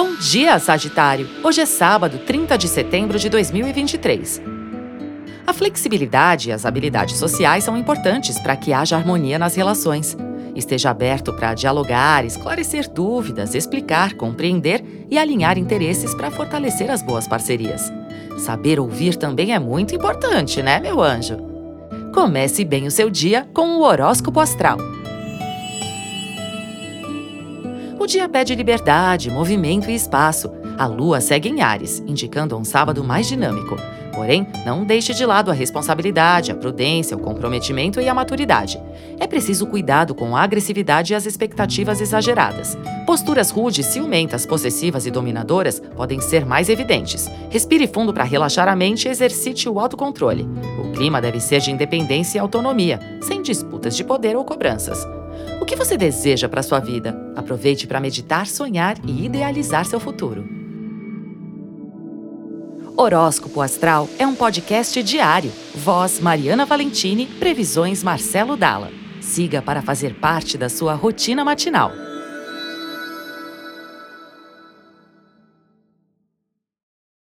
Bom dia, Sagitário! Hoje é sábado, 30 de setembro de 2023. A flexibilidade e as habilidades sociais são importantes para que haja harmonia nas relações. Esteja aberto para dialogar, esclarecer dúvidas, explicar, compreender e alinhar interesses para fortalecer as boas parcerias. Saber ouvir também é muito importante, né, meu anjo? Comece bem o seu dia com o horóscopo astral. O dia pede liberdade, movimento e espaço. A lua segue em Ares, indicando um sábado mais dinâmico. Porém, não deixe de lado a responsabilidade, a prudência, o comprometimento e a maturidade. É preciso cuidado com a agressividade e as expectativas exageradas. Posturas rudes, ciumentas, possessivas e dominadoras podem ser mais evidentes. Respire fundo para relaxar a mente e exercite o autocontrole. O clima deve ser de independência e autonomia, sem disputas de poder ou cobranças. O que você deseja para sua vida? Aproveite para meditar, sonhar e idealizar seu futuro. Horóscopo Astral é um podcast diário. Voz Mariana Valentini, previsões Marcelo Dalla. Siga para fazer parte da sua rotina matinal.